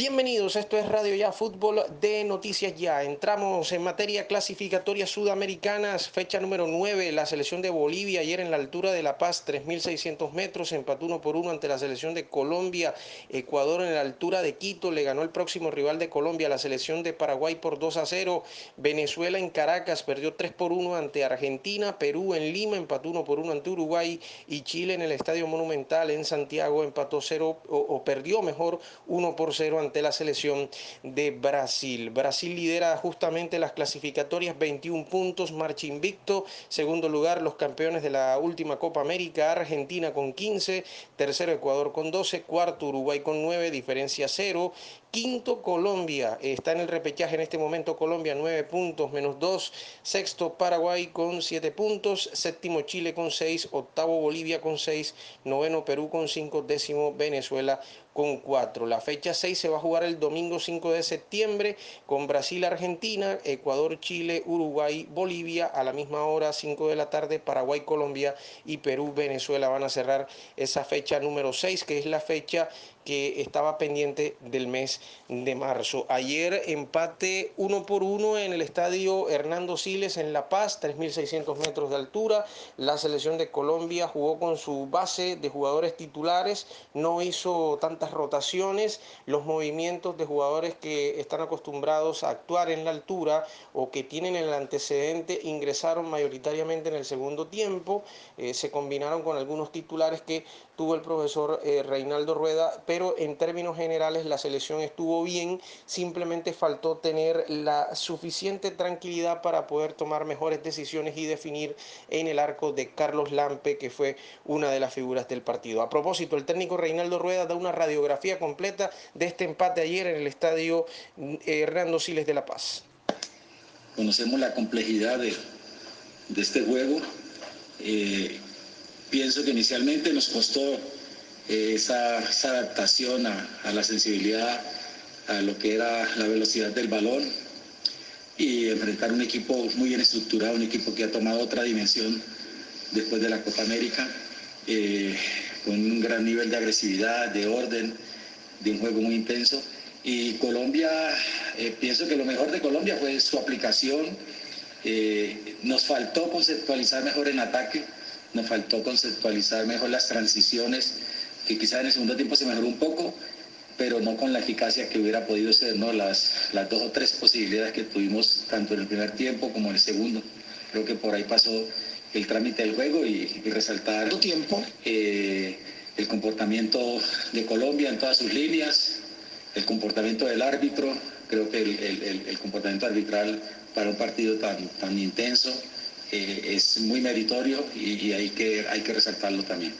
Bienvenidos, esto es Radio Ya Fútbol de Noticias Ya. Entramos en materia clasificatoria sudamericanas, fecha número 9, la selección de Bolivia ayer en la altura de La Paz, 3.600 metros, empató uno por uno ante la selección de Colombia. Ecuador en la altura de Quito le ganó el próximo rival de Colombia, la selección de Paraguay por 2 a 0. Venezuela en Caracas perdió 3 por 1 ante Argentina. Perú en Lima empató 1 por 1 ante Uruguay y Chile en el Estadio Monumental en Santiago empató 0 o, o perdió mejor 1 por 0 ante la selección de Brasil. Brasil lidera justamente las clasificatorias, 21 puntos, marcha invicto. Segundo lugar, los campeones de la última Copa América, Argentina con 15. Tercero, Ecuador con 12. Cuarto, Uruguay con 9, diferencia 0. Quinto, Colombia. Está en el repechaje en este momento. Colombia, 9 puntos, menos 2. Sexto, Paraguay con 7 puntos. Séptimo, Chile con 6. Octavo, Bolivia con 6. Noveno, Perú con 5. Décimo, Venezuela 4. La fecha 6 se va a jugar el domingo 5 de septiembre con Brasil, Argentina, Ecuador, Chile, Uruguay, Bolivia a la misma hora, 5 de la tarde, Paraguay, Colombia y Perú, Venezuela van a cerrar esa fecha número 6, que es la fecha que estaba pendiente del mes de marzo. Ayer empate uno por uno en el estadio Hernando Siles en La Paz, 3.600 metros de altura. La selección de Colombia jugó con su base de jugadores titulares, no hizo tantas rotaciones. Los movimientos de jugadores que están acostumbrados a actuar en la altura o que tienen el antecedente ingresaron mayoritariamente en el segundo tiempo. Eh, se combinaron con algunos titulares que tuvo el profesor eh, Reinaldo Rueda, pero en términos generales la selección estuvo bien, simplemente faltó tener la suficiente tranquilidad para poder tomar mejores decisiones y definir en el arco de Carlos Lampe, que fue una de las figuras del partido. A propósito, el técnico Reinaldo Rueda da una radiografía completa de este empate ayer en el estadio eh, Hernando Siles de La Paz. Conocemos la complejidad de, este juego. Eh, Pienso que inicialmente nos costó eh, esa, adaptación a, la sensibilidad, a lo que era la velocidad del balón y enfrentar un equipo muy bien estructurado, un equipo que ha tomado otra dimensión después de la Copa América, eh, con un gran nivel de agresividad, de orden, de un juego muy intenso. Y Colombia, eh, pienso que lo mejor de Colombia fue su aplicación. Nos faltó conceptualizar mejor en ataque nos faltó conceptualizar mejor las transiciones, que quizás en el segundo tiempo se mejoró un poco, pero no con la eficacia que hubiera podido ser, ¿no? Las, las dos o tres posibilidades que tuvimos tanto en el primer tiempo como en el segundo. Creo que por ahí pasó el trámite del juego y, y resaltar tiempo? Eh, el comportamiento de Colombia en todas sus líneas, el comportamiento del árbitro, creo que el, el, el comportamiento arbitral para un partido tan, tan intenso eh, es muy meritorio y, hay, que, hay que resaltarlo también.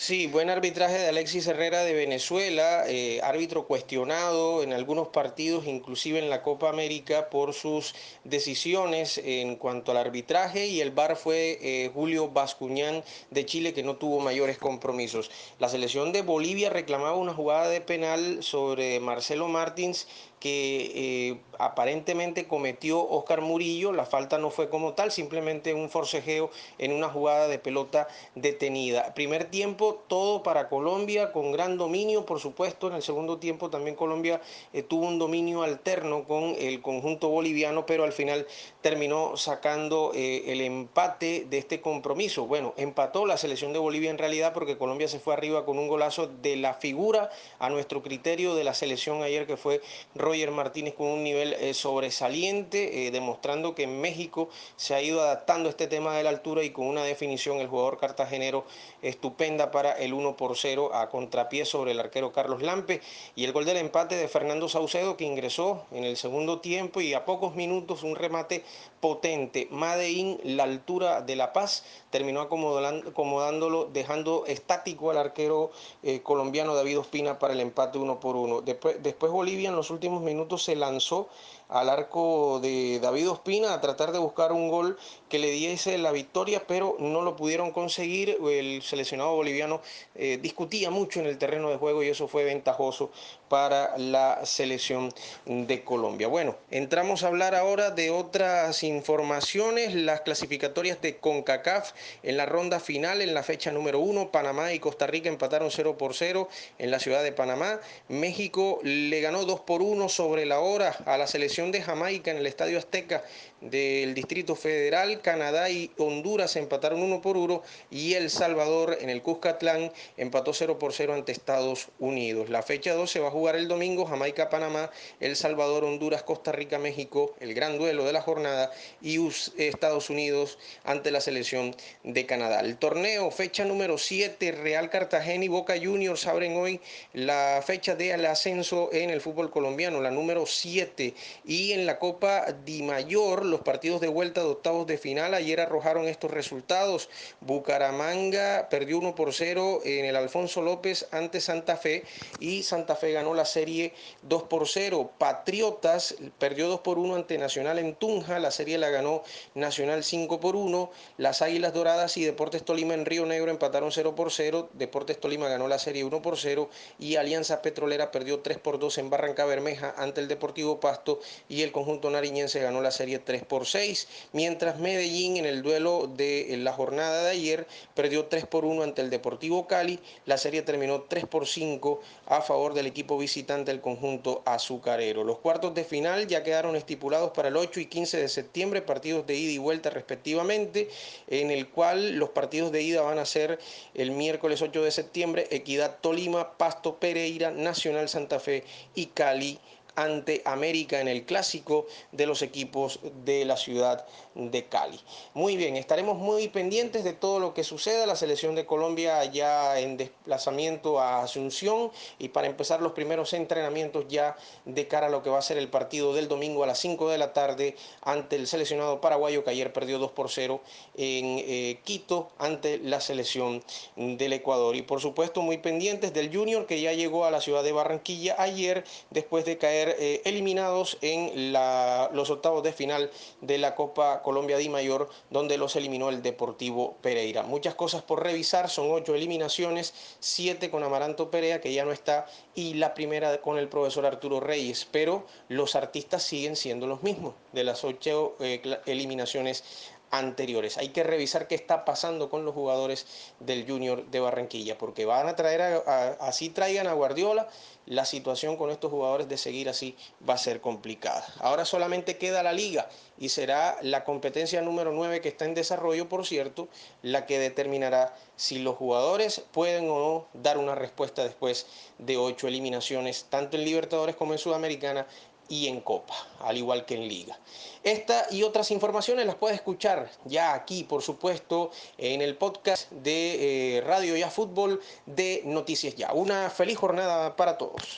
Sí, buen arbitraje de Alexis Herrera de Venezuela, eh, árbitro cuestionado en algunos partidos, inclusive en la Copa América, por sus decisiones en cuanto al arbitraje y el VAR fue eh, Julio Bascuñán de Chile que no tuvo mayores compromisos. La selección de Bolivia reclamaba una jugada de penal sobre Marcelo Martins que eh, aparentemente cometió Oscar Murillo, la falta no fue como tal, simplemente un forcejeo en una jugada de pelota detenida. Primer tiempo todo para Colombia con gran dominio, por supuesto, en el segundo tiempo también Colombia eh, tuvo un dominio alterno con el conjunto boliviano, pero al final terminó sacando eh, el empate de este compromiso. Bueno, empató la selección de Bolivia en realidad porque Colombia se fue arriba con un golazo de la figura a nuestro criterio de la selección ayer que fue Roger Martínez con un nivel eh, sobresaliente, eh, demostrando que en México se ha ido adaptando este tema de la altura y con una definición el jugador cartagenero estupenda para el 1 por 0 a contrapié sobre el arquero Carlos Lampe y el gol del empate de Fernando Saucedo que ingresó en el segundo tiempo y a pocos minutos un remate potente. Madein, la altura de La Paz, terminó acomodándolo, dejando estático al arquero eh, colombiano David Ospina para el empate 1 por 1. Después, después Bolivia en los últimos minutos se lanzó al arco de David Ospina a tratar de buscar un gol que le diese la victoria, pero no lo pudieron conseguir. El seleccionado boliviano eh, discutía mucho en el terreno de juego y eso fue ventajoso para la selección de Colombia. Bueno, entramos a hablar ahora de otras informaciones, las clasificatorias de CONCACAF en la ronda final, en la fecha número uno, Panamá y Costa Rica empataron 0 por 0 en la ciudad de Panamá, México le ganó 2 por 1 sobre la hora a la selección de Jamaica en el Estadio Azteca del Distrito Federal, Canadá y Honduras empataron 1 por 1 y El Salvador en el Cuscatlán empató 0 por 0 ante Estados Unidos. La fecha 2 se va a jugar el domingo, Jamaica, Panamá, El Salvador, Honduras, Costa Rica, México, el gran duelo de la jornada y Estados Unidos ante la selección de Canadá. El torneo, fecha número 7, Real Cartagena y Boca Juniors abren hoy la fecha del ascenso en el fútbol colombiano, la número 7 y en la Copa Di Mayor los partidos de vuelta de octavos de final ayer arrojaron estos resultados. Bucaramanga perdió 1 por 0 en el Alfonso López ante Santa Fe y Santa Fe ganó la serie 2 por 0. Patriotas perdió 2 por 1 ante Nacional en Tunja, la serie la ganó Nacional 5 por 1. Las Águilas Doradas y Deportes Tolima en Río Negro empataron 0 por 0. Deportes Tolima ganó la serie 1 por 0 y Alianza Petrolera perdió 3 por 2 en Barranca Bermeja ante el Deportivo Pasto y el conjunto nariñense ganó la serie 3 por 6, mientras Medellín en el duelo de la jornada de ayer perdió 3 por 1 ante el Deportivo Cali. La serie terminó 3 por 5 a favor del equipo visitante del conjunto azucarero. Los cuartos de final ya quedaron estipulados para el 8 y 15 de septiembre, partidos de ida y vuelta respectivamente, en el cual los partidos de ida van a ser el miércoles 8 de septiembre, Equidad Tolima, Pasto Pereira, Nacional Santa Fe y Cali ante América en el clásico de los equipos de la ciudad de Cali. Muy bien, estaremos muy pendientes de todo lo que suceda. La selección de Colombia ya en desplazamiento a Asunción y para empezar los primeros entrenamientos ya de cara a lo que va a ser el partido del domingo a las 5 de la tarde ante el seleccionado paraguayo que ayer perdió 2 por 0 en eh, Quito ante la selección del Ecuador. Y por supuesto muy pendientes del Junior que ya llegó a la ciudad de Barranquilla ayer después de caer eh, eliminados en los octavos de final de la Copa Colombia Di Mayor, donde los eliminó el Deportivo Pereira. Muchas cosas por revisar, son ocho eliminaciones, siete con Amaranto Perea, que ya no está, y la primera con el profesor Arturo Reyes, pero los artistas siguen siendo los mismos de las ocho eh, eliminaciones anteriores. Hay que revisar qué está pasando con los jugadores del Junior de Barranquilla, porque van a traer, así traigan a Guardiola, la situación con estos jugadores de seguir así va a ser complicada. Ahora solamente queda la liga y será la competencia número 9 que está en desarrollo, por cierto, la que determinará si los jugadores pueden o no dar una respuesta después de ocho eliminaciones, tanto en Libertadores como en Sudamericana, y en Copa, al igual que en Liga. Esta y otras informaciones las puedes escuchar ya aquí, por supuesto, en el podcast de eh, Radio Ya Fútbol de Noticias Ya. Una feliz jornada para todos.